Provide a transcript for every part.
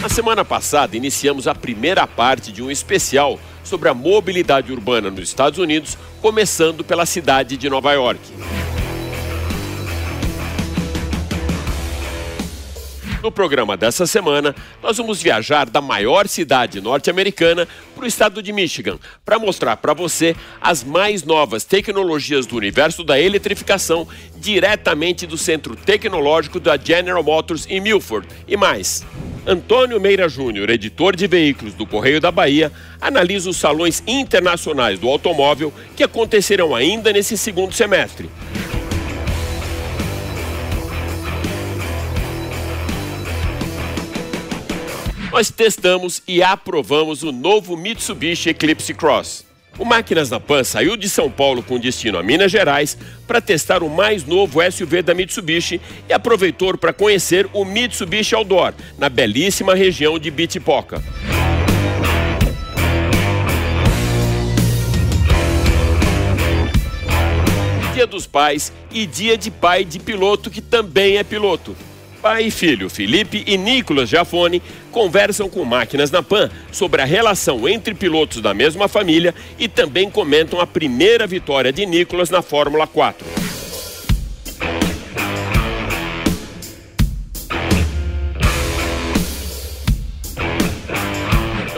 Na semana passada, iniciamos a primeira parte de um especial sobre a mobilidade urbana nos Estados Unidos, começando pela cidade de Nova York. No programa dessa semana, nós vamos viajar da maior cidade norte-americana para o estado de Michigan, para mostrar para você as mais novas tecnologias do universo da eletrificação diretamente do Centro Tecnológico da General Motors em Milford e mais. Antônio Meira Júnior, editor de veículos do Correio da Bahia, analisa os salões internacionais do automóvel que acontecerão ainda nesse segundo semestre. Nós testamos e aprovamos o novo Mitsubishi Eclipse Cross. O Máquinas na Pan saiu de São Paulo com destino a Minas Gerais para testar o mais novo SUV da Mitsubishi e aproveitou para conhecer o Mitsubishi Outdoor, na belíssima região de Bitipoca. Dia dos Pais e dia de pai de piloto que também é piloto. Pai e filho, Felipe e Nicolas Jafone, conversam com Máquinas na Pan sobre a relação entre pilotos da mesma família e também comentam a primeira vitória de Nicolas na Fórmula 4.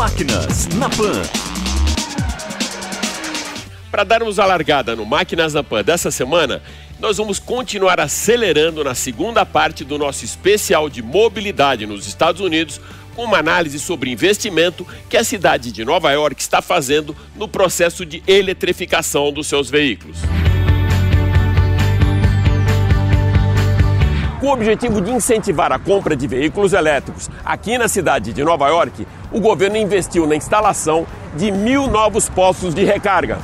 Máquinas na Pan. Para darmos a largada no Máquinas na Pan dessa semana, nós vamos continuar acelerando na segunda parte do nosso especial de mobilidade nos Estados Unidos, com uma análise sobre investimento que a cidade de Nova York está fazendo no processo de eletrificação dos seus veículos. Com o objetivo de incentivar a compra de veículos elétricos aqui na cidade de Nova York, o governo investiu na instalação de mil novos postos de recarga.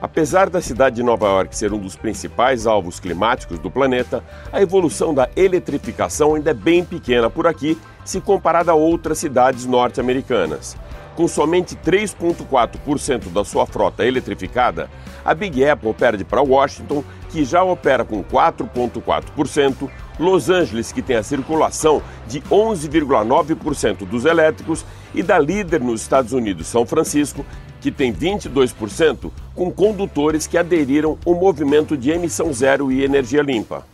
Apesar da cidade de Nova York ser um dos principais alvos climáticos do planeta, a evolução da eletrificação ainda é bem pequena por aqui se comparada a outras cidades norte-americanas. Com somente 3,4% da sua frota eletrificada, a Big Apple perde para Washington, que já opera com 4,4%, Los Angeles, que tem a circulação de 11,9% dos elétricos, e da líder nos Estados Unidos, São Francisco, que tem 22%, com condutores que aderiram ao movimento de emissão zero e energia limpa.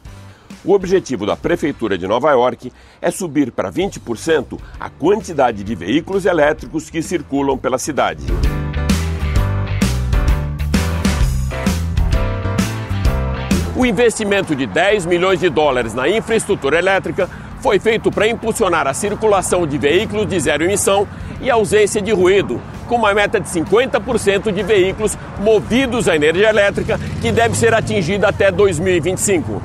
O objetivo da Prefeitura de Nova York é subir para 20% a quantidade de veículos elétricos que circulam pela cidade. O investimento de 10 milhões de dólares na infraestrutura elétrica foi feito para impulsionar a circulação de veículos de zero emissão e ausência de ruído, com uma meta de 50% de veículos movidos à energia elétrica, que deve ser atingida até 2025.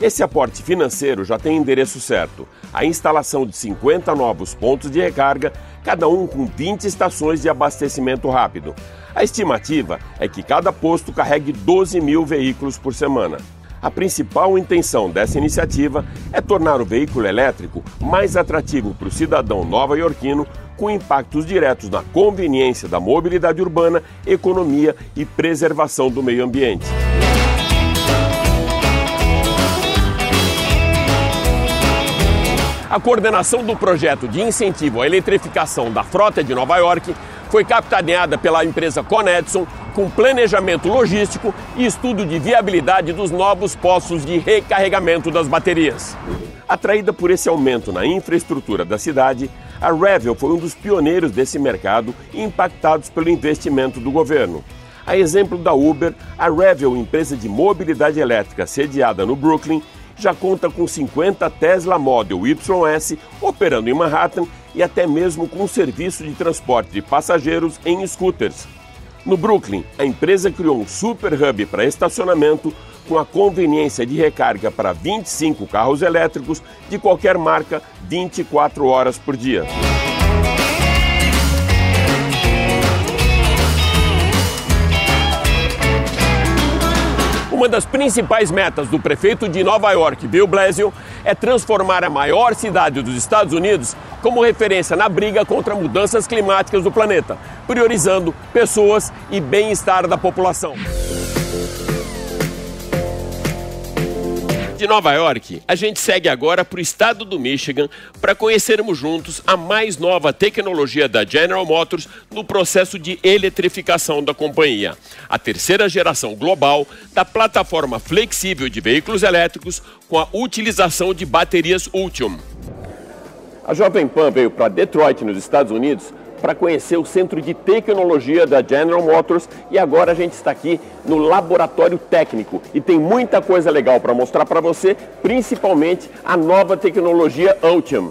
Esse aporte financeiro já tem endereço certo: a instalação de 50 novos pontos de recarga, cada um com 20 estações de abastecimento rápido. A estimativa é que cada posto carregue 12 mil veículos por semana. A principal intenção dessa iniciativa é tornar o veículo elétrico mais atrativo para o cidadão nova-iorquino, com impactos diretos na conveniência da mobilidade urbana, economia e preservação do meio ambiente. A coordenação do projeto de incentivo à eletrificação da frota de Nova York foi capitaneada pela empresa Conedson, com planejamento logístico e estudo de viabilidade dos novos postos de recarregamento das baterias. Atraída por esse aumento na infraestrutura da cidade, a Revel foi um dos pioneiros desse mercado impactados pelo investimento do governo. A exemplo da Uber, a Revel, empresa de mobilidade elétrica sediada no Brooklyn, já conta com 50 Tesla Model YS operando em Manhattan e até mesmo com um serviço de transporte de passageiros em scooters. No Brooklyn, a empresa criou um super hub para estacionamento com a conveniência de recarga para 25 carros elétricos de qualquer marca 24 horas por dia. Uma das principais metas do prefeito de Nova York, Bill Blasio, é transformar a maior cidade dos Estados Unidos como referência na briga contra mudanças climáticas do planeta, priorizando pessoas e bem-estar da população. De Nova York, a gente segue agora para o estado do Michigan para conhecermos juntos a mais nova tecnologia da General Motors no processo de eletrificação da companhia. A terceira geração global da plataforma flexível de veículos elétricos com a utilização de baterias Ultium. A Jovem Pan veio para Detroit, nos Estados Unidos, para conhecer o centro de tecnologia da General Motors e agora a gente está aqui no laboratório técnico e tem muita coisa legal para mostrar para você, principalmente a nova tecnologia Ultium.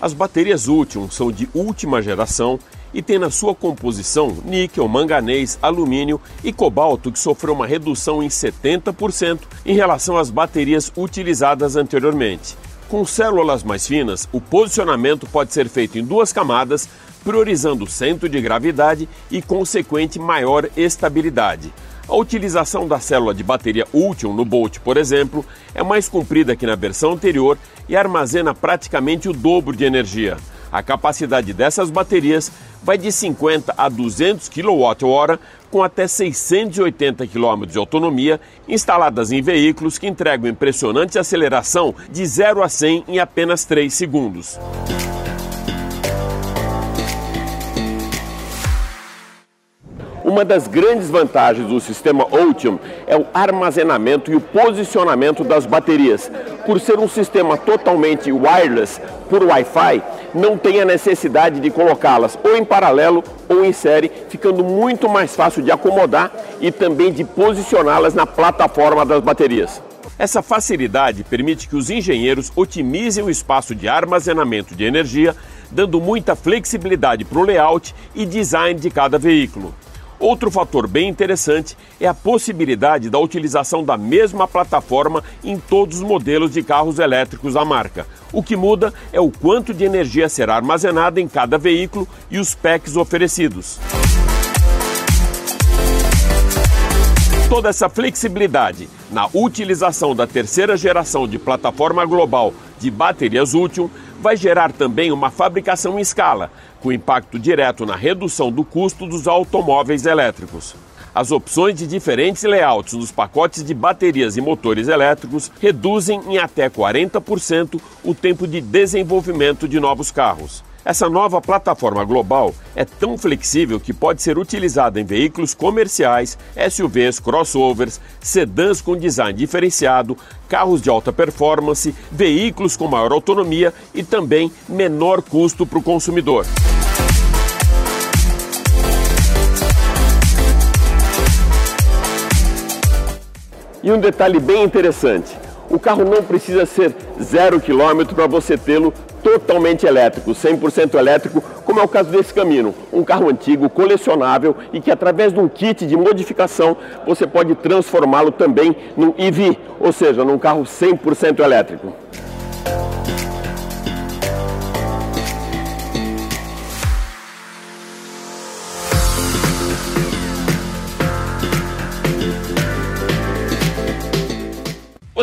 As baterias Ultium são de última geração e tem na sua composição níquel, manganês, alumínio e cobalto que sofreu uma redução em 70% em relação às baterias utilizadas anteriormente. Com células mais finas, o posicionamento pode ser feito em duas camadas, priorizando o centro de gravidade e consequente maior estabilidade. A utilização da célula de bateria Ultium no Bolt, por exemplo, é mais comprida que na versão anterior e armazena praticamente o dobro de energia. A capacidade dessas baterias vai de 50 a 200 kWh, com até 680 km de autonomia, instaladas em veículos que entregam impressionante aceleração de 0 a 100 em apenas 3 segundos. Uma das grandes vantagens do sistema Ultium é o armazenamento e o posicionamento das baterias. Por ser um sistema totalmente wireless por Wi-Fi, não tem a necessidade de colocá-las ou em paralelo ou em série, ficando muito mais fácil de acomodar e também de posicioná-las na plataforma das baterias. Essa facilidade permite que os engenheiros otimizem o espaço de armazenamento de energia, dando muita flexibilidade para o layout e design de cada veículo. Outro fator bem interessante é a possibilidade da utilização da mesma plataforma em todos os modelos de carros elétricos da marca. O que muda é o quanto de energia será armazenada em cada veículo e os packs oferecidos. Toda essa flexibilidade na utilização da terceira geração de plataforma global de baterias útil vai gerar também uma fabricação em escala, com impacto direto na redução do custo dos automóveis elétricos. As opções de diferentes layouts nos pacotes de baterias e motores elétricos reduzem em até 40% o tempo de desenvolvimento de novos carros. Essa nova plataforma global é tão flexível que pode ser utilizada em veículos comerciais, SUVs, crossovers, sedãs com design diferenciado, carros de alta performance, veículos com maior autonomia e também menor custo para o consumidor. E um detalhe bem interessante: o carro não precisa ser zero quilômetro para você tê-lo totalmente elétrico, 100% elétrico, como é o caso desse Camino, um carro antigo, colecionável e que através de um kit de modificação você pode transformá-lo também num EV, ou seja, num carro 100% elétrico.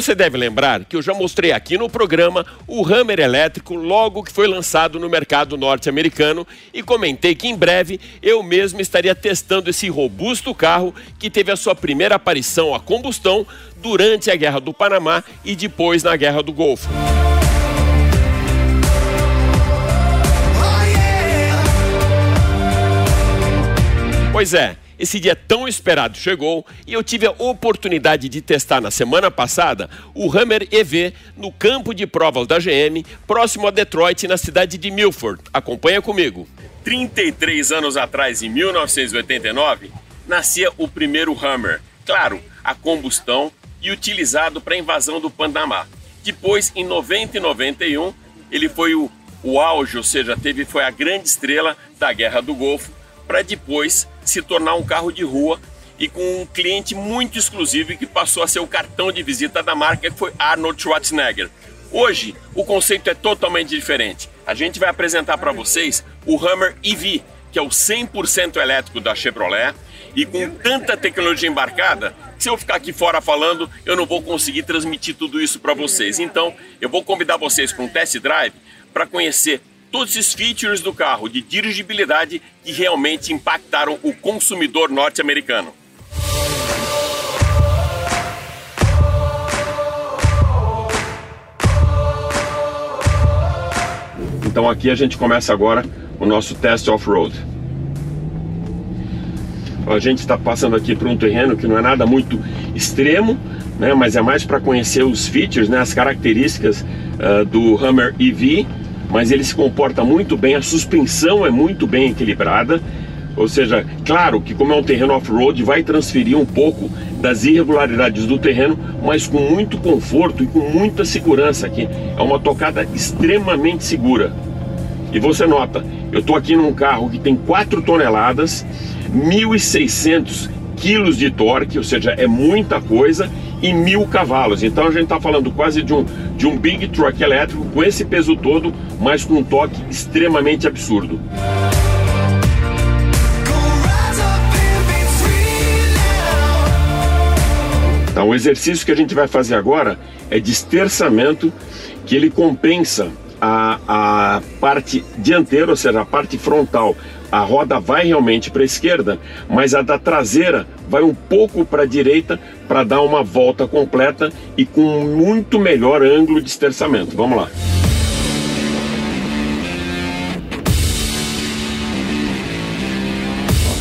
Você deve lembrar que eu já mostrei aqui no programa o Hammer elétrico logo que foi lançado no mercado norte-americano e comentei que em breve eu mesmo estaria testando esse robusto carro que teve a sua primeira aparição a combustão durante a Guerra do Panamá e depois na Guerra do Golfo. Pois é, esse dia tão esperado chegou e eu tive a oportunidade de testar na semana passada o Hammer EV no campo de provas da GM, próximo a Detroit, na cidade de Milford. Acompanha comigo. 33 anos atrás, em 1989, nascia o primeiro Hammer. Claro, a combustão e utilizado para a invasão do Panamá. Depois, em 90 e 91, ele foi o, o auge, ou seja, teve, foi a grande estrela da Guerra do Golfo, para depois se tornar um carro de rua e com um cliente muito exclusivo que passou a ser o cartão de visita da marca, que foi Arnold Schwarzenegger. Hoje, o conceito é totalmente diferente. A gente vai apresentar para vocês o Hammer EV, que é o 100% elétrico da Chevrolet e com tanta tecnologia embarcada, se eu ficar aqui fora falando, eu não vou conseguir transmitir tudo isso para vocês. Então, eu vou convidar vocês para um test drive para conhecer todos esses features do carro de dirigibilidade que realmente impactaram o consumidor norte-americano. Então aqui a gente começa agora o nosso teste off-road. A gente está passando aqui por um terreno que não é nada muito extremo, né, mas é mais para conhecer os features, né, as características uh, do Hammer EV, mas ele se comporta muito bem, a suspensão é muito bem equilibrada, ou seja, claro que como é um terreno off-road, vai transferir um pouco das irregularidades do terreno, mas com muito conforto e com muita segurança aqui. É uma tocada extremamente segura. E você nota, eu estou aqui num carro que tem 4 toneladas, 1.600 quilos de torque, ou seja, é muita coisa, e mil cavalos. Então a gente está falando quase de um, de um big truck elétrico com esse peso todo, mas com um toque extremamente absurdo. Então, o exercício que a gente vai fazer agora é de esterçamento, que ele compensa a, a parte dianteira, ou seja, a parte frontal. A roda vai realmente para a esquerda, mas a da traseira vai um pouco para a direita para dar uma volta completa e com muito melhor ângulo de esterçamento. Vamos lá.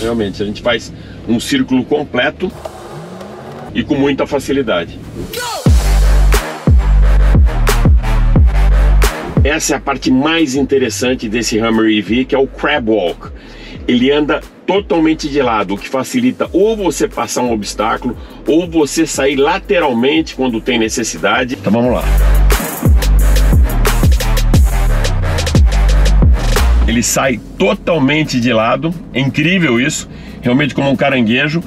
Realmente, a gente faz um círculo completo e com muita facilidade. Essa é a parte mais interessante desse Hammer EV, que é o Crab Walk. Ele anda totalmente de lado, o que facilita ou você passar um obstáculo, ou você sair lateralmente quando tem necessidade. Então vamos lá. Ele sai totalmente de lado, é incrível isso, realmente como um caranguejo.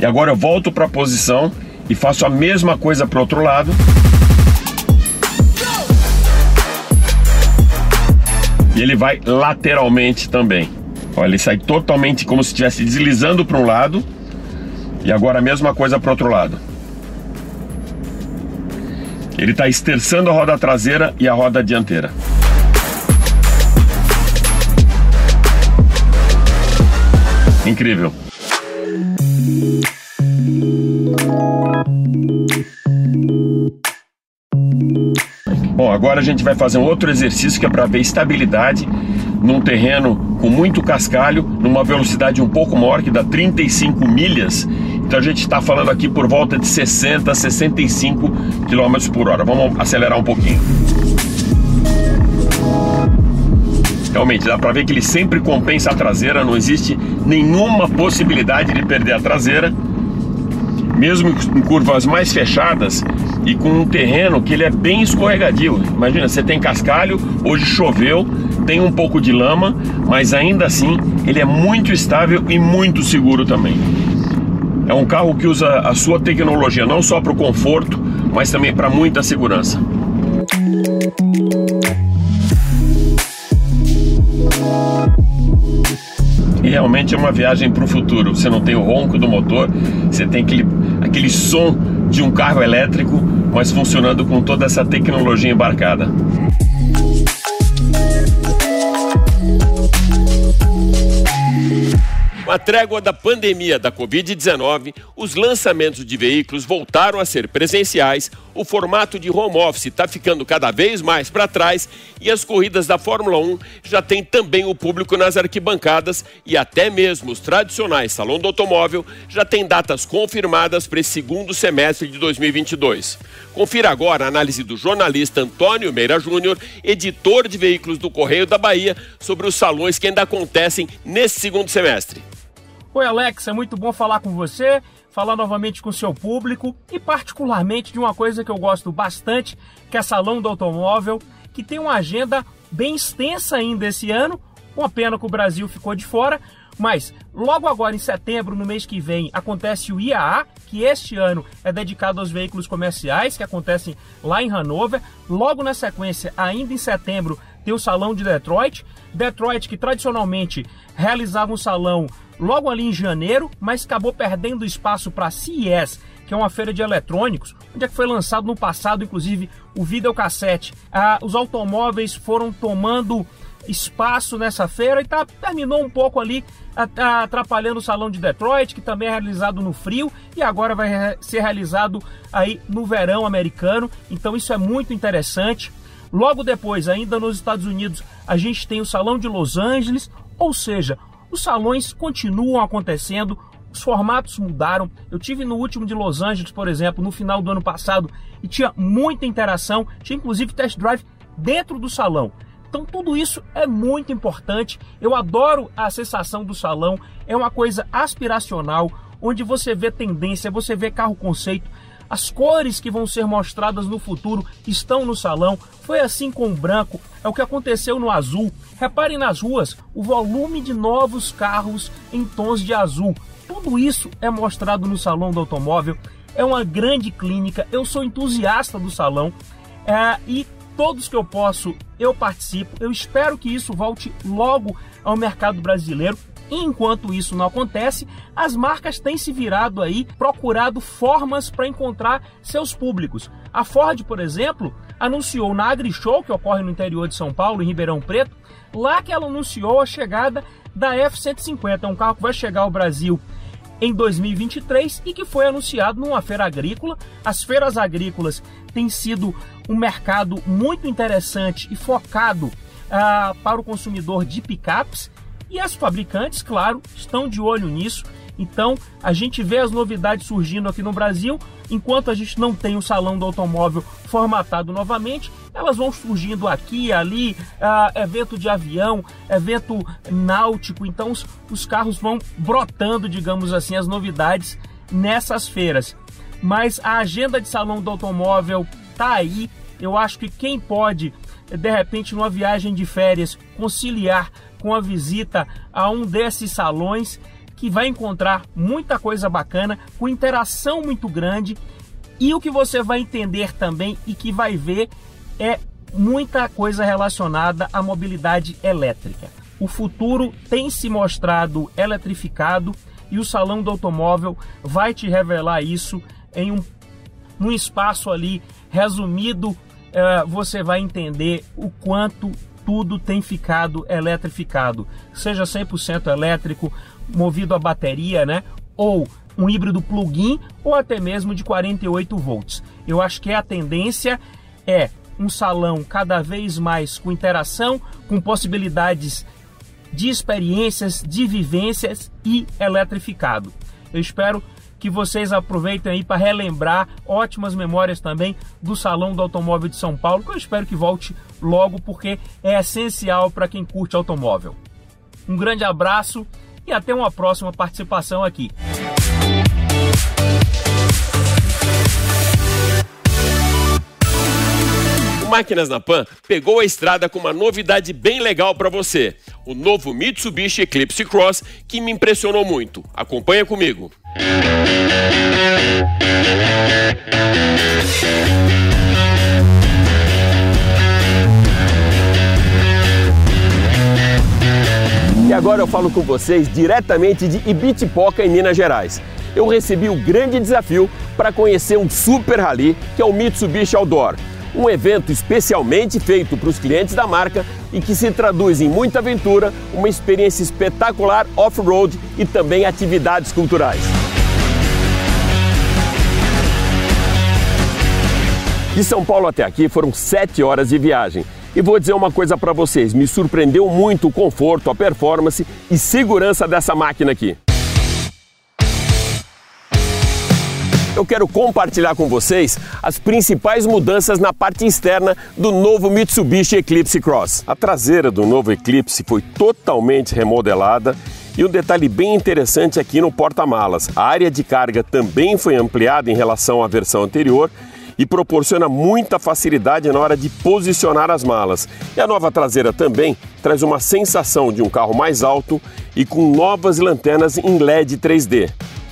E agora eu volto para a posição e faço a mesma coisa para o outro lado. E ele vai lateralmente também. Olha, ele sai totalmente como se estivesse deslizando para um lado. E agora a mesma coisa para o outro lado. Ele está esterçando a roda traseira e a roda dianteira. Incrível. Bom, agora a gente vai fazer um outro exercício que é para ver estabilidade num terreno com muito cascalho, numa velocidade um pouco maior, que dá 35 milhas. Então a gente está falando aqui por volta de 60, 65 km por hora. Vamos acelerar um pouquinho. Realmente, dá para ver que ele sempre compensa a traseira, não existe nenhuma possibilidade de perder a traseira mesmo em curvas mais fechadas e com um terreno que ele é bem escorregadio. Imagina, você tem cascalho, hoje choveu, tem um pouco de lama, mas ainda assim ele é muito estável e muito seguro também. É um carro que usa a sua tecnologia não só para o conforto, mas também para muita segurança. E realmente é uma viagem para o futuro. Você não tem o ronco do motor, você tem aquele, aquele som de um carro elétrico, mas funcionando com toda essa tecnologia embarcada. Com a trégua da pandemia da Covid-19, os lançamentos de veículos voltaram a ser presenciais, o formato de home office está ficando cada vez mais para trás e as corridas da Fórmula 1 já têm também o público nas arquibancadas e até mesmo os tradicionais Salão do Automóvel já têm datas confirmadas para esse segundo semestre de 2022. Confira agora a análise do jornalista Antônio Meira Júnior, editor de veículos do Correio da Bahia, sobre os salões que ainda acontecem nesse segundo semestre. Oi, Alex, é muito bom falar com você, falar novamente com o seu público e, particularmente, de uma coisa que eu gosto bastante, que é Salão do Automóvel, que tem uma agenda bem extensa ainda esse ano. Uma pena que o Brasil ficou de fora, Mas logo agora em setembro, no mês que vem, acontece o IAA, que este ano é dedicado aos veículos comerciais, que acontecem lá em Hanover. Logo na sequência, ainda em setembro, tem o Salão de Detroit. Detroit, que tradicionalmente realizava um salão logo ali em janeiro, mas acabou perdendo espaço para a CES, que é uma feira de eletrônicos, onde é que foi lançado no passado, inclusive, o videocassete. Ah, os automóveis foram tomando espaço nessa feira e tá, terminou um pouco ali atrapalhando o Salão de Detroit, que também é realizado no frio e agora vai ser realizado aí no verão americano. Então isso é muito interessante. Logo depois, ainda nos Estados Unidos, a gente tem o Salão de Los Angeles, ou seja, os salões continuam acontecendo, os formatos mudaram. Eu tive no último de Los Angeles, por exemplo, no final do ano passado, e tinha muita interação, tinha inclusive test drive dentro do salão. Então tudo isso é muito importante. Eu adoro a sensação do salão, é uma coisa aspiracional, onde você vê tendência, você vê carro conceito, as cores que vão ser mostradas no futuro estão no salão. Foi assim com o branco, é o que aconteceu no azul. Reparem nas ruas o volume de novos carros em tons de azul. Tudo isso é mostrado no salão do automóvel. É uma grande clínica. Eu sou entusiasta do salão é, e todos que eu posso eu participo. Eu espero que isso volte logo ao mercado brasileiro. Enquanto isso não acontece, as marcas têm se virado aí, procurado formas para encontrar seus públicos. A Ford, por exemplo, anunciou na AgriShow, que ocorre no interior de São Paulo, em Ribeirão Preto, lá que ela anunciou a chegada da F-150, um carro que vai chegar ao Brasil em 2023 e que foi anunciado numa feira agrícola. As feiras agrícolas têm sido um mercado muito interessante e focado ah, para o consumidor de picapes e as fabricantes, claro, estão de olho nisso. Então a gente vê as novidades surgindo aqui no Brasil, enquanto a gente não tem o salão do automóvel formatado novamente, elas vão surgindo aqui, ali, uh, evento de avião, evento náutico, então os, os carros vão brotando, digamos assim, as novidades nessas feiras. Mas a agenda de salão do automóvel tá aí. Eu acho que quem pode, de repente, numa viagem de férias, conciliar com a visita a um desses salões que vai encontrar muita coisa bacana, com interação muito grande. E o que você vai entender também e que vai ver é muita coisa relacionada à mobilidade elétrica. O futuro tem se mostrado eletrificado e o salão do automóvel vai te revelar isso em um num espaço ali resumido. É, você vai entender o quanto tudo tem ficado eletrificado, seja 100% elétrico, movido a bateria, né? Ou um híbrido plug-in ou até mesmo de 48 volts. Eu acho que a tendência é um salão cada vez mais com interação, com possibilidades de experiências, de vivências e eletrificado. Eu espero que vocês aproveitem aí para relembrar ótimas memórias também do Salão do Automóvel de São Paulo, que eu espero que volte logo porque é essencial para quem curte automóvel. Um grande abraço e até uma próxima participação aqui. Máquinas na Pan pegou a estrada com uma novidade bem legal para você. O novo Mitsubishi Eclipse Cross que me impressionou muito. Acompanha comigo. E agora eu falo com vocês diretamente de Ibitipoca, em Minas Gerais. Eu recebi o grande desafio para conhecer um super rally que é o Mitsubishi Outdoor um evento especialmente feito para os clientes da marca e que se traduz em muita aventura, uma experiência espetacular off-road e também atividades culturais. De São Paulo até aqui foram sete horas de viagem. E vou dizer uma coisa para vocês: me surpreendeu muito o conforto, a performance e segurança dessa máquina aqui. eu quero compartilhar com vocês as principais mudanças na parte externa do novo Mitsubishi Eclipse Cross. A traseira do novo Eclipse foi totalmente remodelada e um detalhe bem interessante aqui no porta-malas: a área de carga também foi ampliada em relação à versão anterior e proporciona muita facilidade na hora de posicionar as malas. E a nova traseira também traz uma sensação de um carro mais alto e com novas lanternas em LED 3D.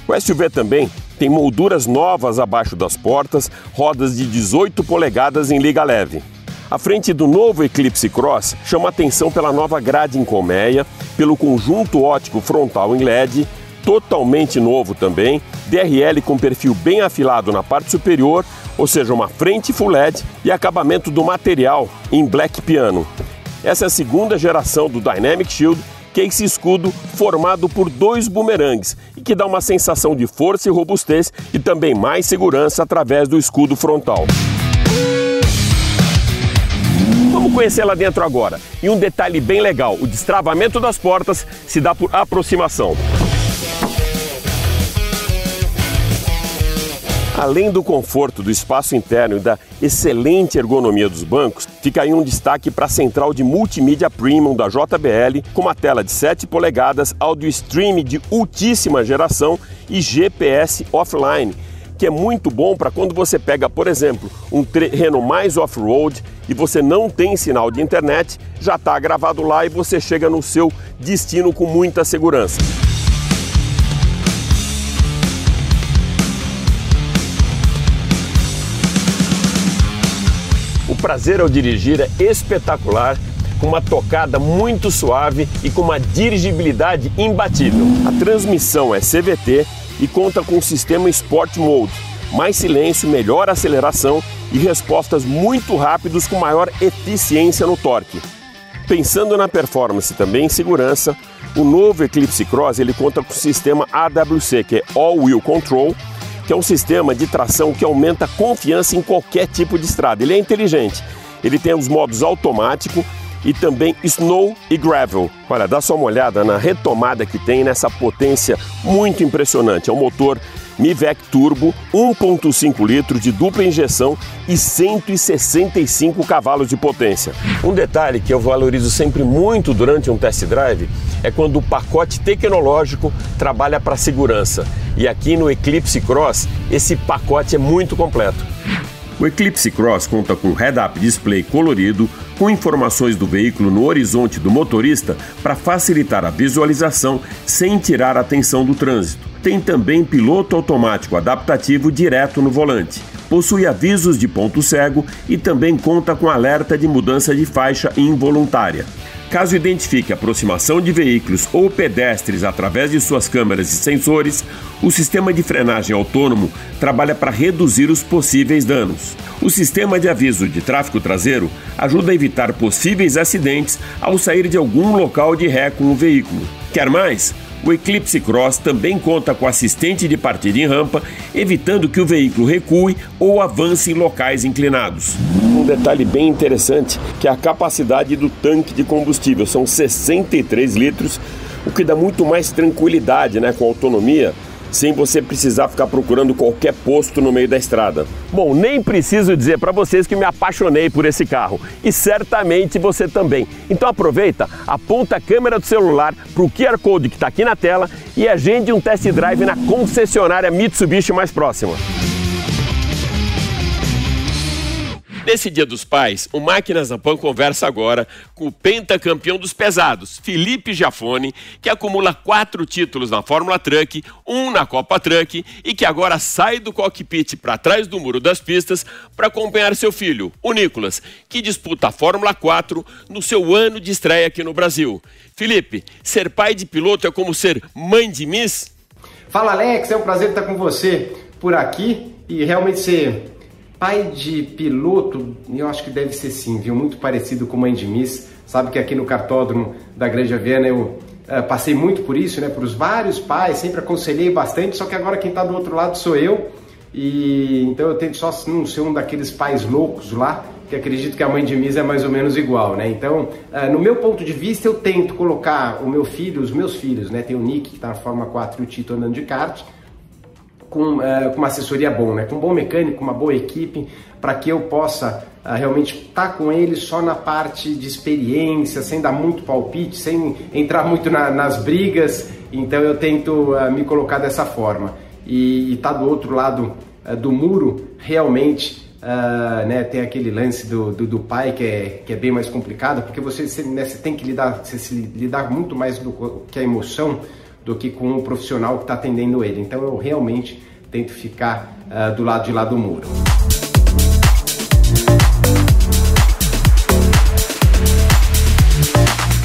O SUV também tem molduras novas abaixo das portas, rodas de 18 polegadas em liga leve. A frente do novo Eclipse Cross chama atenção pela nova grade em colmeia, pelo conjunto ótico frontal em LED, totalmente novo também, DRL com perfil bem afilado na parte superior, ou seja, uma frente full LED e acabamento do material em black piano. Essa é a segunda geração do Dynamic Shield, que é esse escudo formado por dois bumerangues e que dá uma sensação de força e robustez e também mais segurança através do escudo frontal. Vamos conhecer lá dentro agora. E um detalhe bem legal: o destravamento das portas se dá por aproximação. Além do conforto do espaço interno e da excelente ergonomia dos bancos, fica aí um destaque para a central de multimídia premium da JBL, com uma tela de 7 polegadas, áudio stream de ultíssima geração e GPS offline, que é muito bom para quando você pega, por exemplo, um terreno mais off-road e você não tem sinal de internet, já está gravado lá e você chega no seu destino com muita segurança. Prazer ao dirigir é espetacular, com uma tocada muito suave e com uma dirigibilidade imbatível. A transmissão é CVT e conta com o sistema Sport Mode, mais silêncio, melhor aceleração e respostas muito rápidas com maior eficiência no torque. Pensando na performance também em segurança, o novo Eclipse Cross ele conta com o sistema AWC, que é All Wheel Control, que é um sistema de tração que aumenta a confiança em qualquer tipo de estrada. Ele é inteligente. Ele tem os modos automático e também snow e gravel. Olha, dá só uma olhada na retomada que tem nessa potência muito impressionante. É um motor Mivec Turbo 1.5 litros de dupla injeção e 165 cavalos de potência. Um detalhe que eu valorizo sempre muito durante um test drive é quando o pacote tecnológico trabalha para segurança. E aqui no Eclipse Cross esse pacote é muito completo. O Eclipse Cross conta com head-up display colorido, com informações do veículo no horizonte do motorista para facilitar a visualização sem tirar a atenção do trânsito. Tem também piloto automático adaptativo direto no volante. Possui avisos de ponto cego e também conta com alerta de mudança de faixa involuntária. Caso identifique aproximação de veículos ou pedestres através de suas câmeras e sensores, o sistema de frenagem autônomo trabalha para reduzir os possíveis danos. O sistema de aviso de tráfego traseiro ajuda a evitar possíveis acidentes ao sair de algum local de ré com o veículo. Quer mais? O Eclipse Cross também conta com assistente de partida em rampa, evitando que o veículo recue ou avance em locais inclinados. Um detalhe bem interessante que é a capacidade do tanque de combustível, são 63 litros, o que dá muito mais tranquilidade, né, com autonomia sem você precisar ficar procurando qualquer posto no meio da estrada. Bom, nem preciso dizer para vocês que me apaixonei por esse carro e certamente você também. Então aproveita, aponta a câmera do celular para o QR Code que está aqui na tela e agende um test drive na concessionária Mitsubishi mais próxima. Nesse Dia dos Pais, o Máquinas da Pan conversa agora com o pentacampeão dos pesados, Felipe Jafone, que acumula quatro títulos na Fórmula Truck, um na Copa Truck e que agora sai do cockpit para trás do muro das pistas para acompanhar seu filho, o Nicolas, que disputa a Fórmula 4 no seu ano de estreia aqui no Brasil. Felipe, ser pai de piloto é como ser mãe de Miss? Fala Alex, é um prazer estar com você por aqui e realmente ser Pai de piloto, eu acho que deve ser sim, viu? Muito parecido com mãe de Miss. Sabe que aqui no cartódromo da Grande Viana eu uh, passei muito por isso, né? Por os vários pais, sempre aconselhei bastante, só que agora quem está do outro lado sou eu. E então eu tento só não ser um daqueles pais loucos lá, que acredito que a mãe de Miss é mais ou menos igual, né? Então, uh, no meu ponto de vista, eu tento colocar o meu filho, os meus filhos, né? Tem o Nick que está na Forma 4 e o Tito andando de kart com, uh, com uma assessoria boa, né? com um bom mecânico, uma boa equipe, para que eu possa uh, realmente estar tá com ele só na parte de experiência, sem dar muito palpite, sem entrar muito na, nas brigas. Então eu tento uh, me colocar dessa forma. E estar tá do outro lado do muro realmente Uh, né, tem aquele lance do, do, do, pai que é, que é bem mais complicado, porque você, você, né, você tem que lidar, você se lidar muito mais do que a emoção do que com o profissional que está atendendo ele. Então eu realmente tento ficar uh, do lado de lá do muro.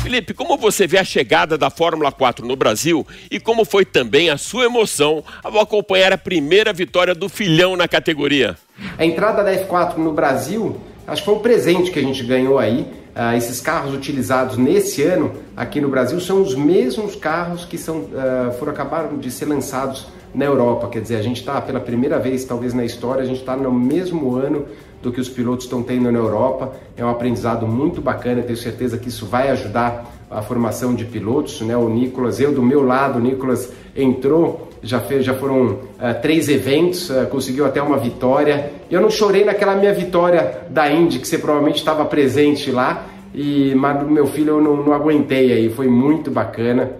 Felipe, como você vê a chegada da Fórmula 4 no Brasil e como foi também a sua emoção ao acompanhar a primeira vitória do filhão na categoria? A entrada da F4 no Brasil, acho que foi um presente que a gente ganhou aí. Uh, esses carros utilizados nesse ano aqui no Brasil são os mesmos carros que são, uh, foram acabaram de ser lançados na Europa. Quer dizer, a gente está pela primeira vez, talvez na história, a gente está no mesmo ano do que os pilotos estão tendo na Europa. É um aprendizado muito bacana, tenho certeza que isso vai ajudar a formação de pilotos. Né? O Nicolas, eu do meu lado, o Nicolas entrou, já, fez, já foram uh, três eventos, uh, conseguiu até uma vitória. Eu não chorei naquela minha vitória da Indy, que você provavelmente estava presente lá, e, mas meu filho eu não, não aguentei aí, foi muito bacana.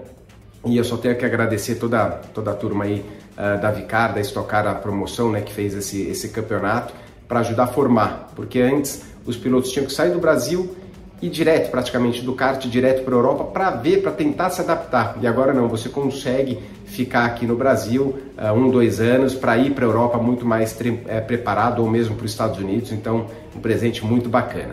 E eu só tenho que agradecer toda, toda a turma aí uh, da Vicar, da Estocar, a promoção né, que fez esse, esse campeonato para ajudar a formar, porque antes os pilotos tinham que sair do Brasil e direto praticamente do kart direto para a Europa para ver, para tentar se adaptar. E agora não, você consegue ficar aqui no Brasil uh, um, dois anos para ir para a Europa muito mais é, preparado ou mesmo para os Estados Unidos. Então, um presente muito bacana.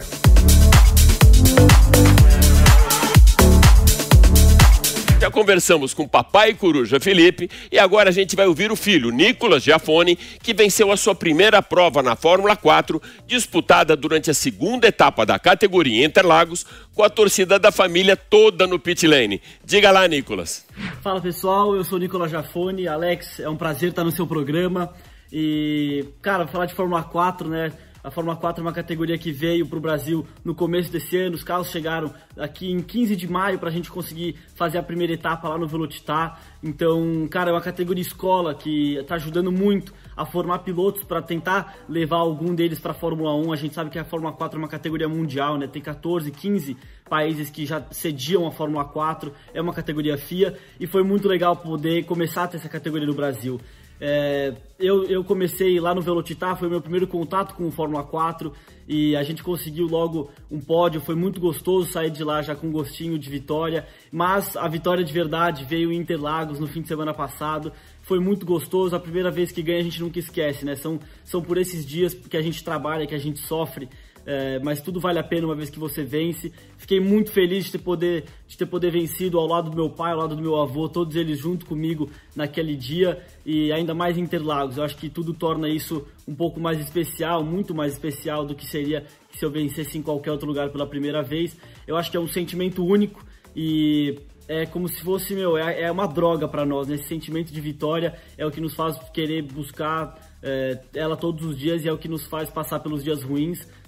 Já conversamos com papai coruja Felipe e agora a gente vai ouvir o filho, Nicolas Giafone, que venceu a sua primeira prova na Fórmula 4, disputada durante a segunda etapa da categoria Interlagos, com a torcida da família toda no pit lane. Diga lá, Nicolas. Fala pessoal, eu sou Nicolas Giafone. Alex, é um prazer estar no seu programa. E, cara, falar de Fórmula 4, né? A Fórmula 4 é uma categoria que veio para o Brasil no começo desse ano. Os carros chegaram aqui em 15 de maio para a gente conseguir fazer a primeira etapa lá no Velocitar. Então, cara, é uma categoria escola que está ajudando muito a formar pilotos para tentar levar algum deles para a Fórmula 1. A gente sabe que a Fórmula 4 é uma categoria mundial, né? Tem 14, 15 países que já cediam a Fórmula 4. É uma categoria FIA e foi muito legal poder começar a ter essa categoria no Brasil. É, eu, eu comecei lá no Velocitar, foi o meu primeiro contato com o Fórmula 4 e a gente conseguiu logo um pódio, foi muito gostoso sair de lá já com um gostinho de vitória, mas a vitória de verdade veio em Interlagos no fim de semana passado, foi muito gostoso, a primeira vez que ganha a gente nunca esquece, né? São, são por esses dias que a gente trabalha, que a gente sofre é, mas tudo vale a pena uma vez que você vence. Fiquei muito feliz de ter, poder, de ter poder vencido ao lado do meu pai, ao lado do meu avô, todos eles junto comigo naquele dia e ainda mais Interlagos. Eu acho que tudo torna isso um pouco mais especial, muito mais especial do que seria se eu vencesse em qualquer outro lugar pela primeira vez. Eu acho que é um sentimento único e é como se fosse, meu, é, é uma droga para nós, né? Esse sentimento de vitória é o que nos faz querer buscar é, ela todos os dias e é o que nos faz passar pelos dias ruins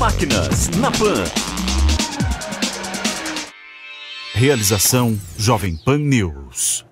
Máquinas na Pan. Realização Jovem Pan News.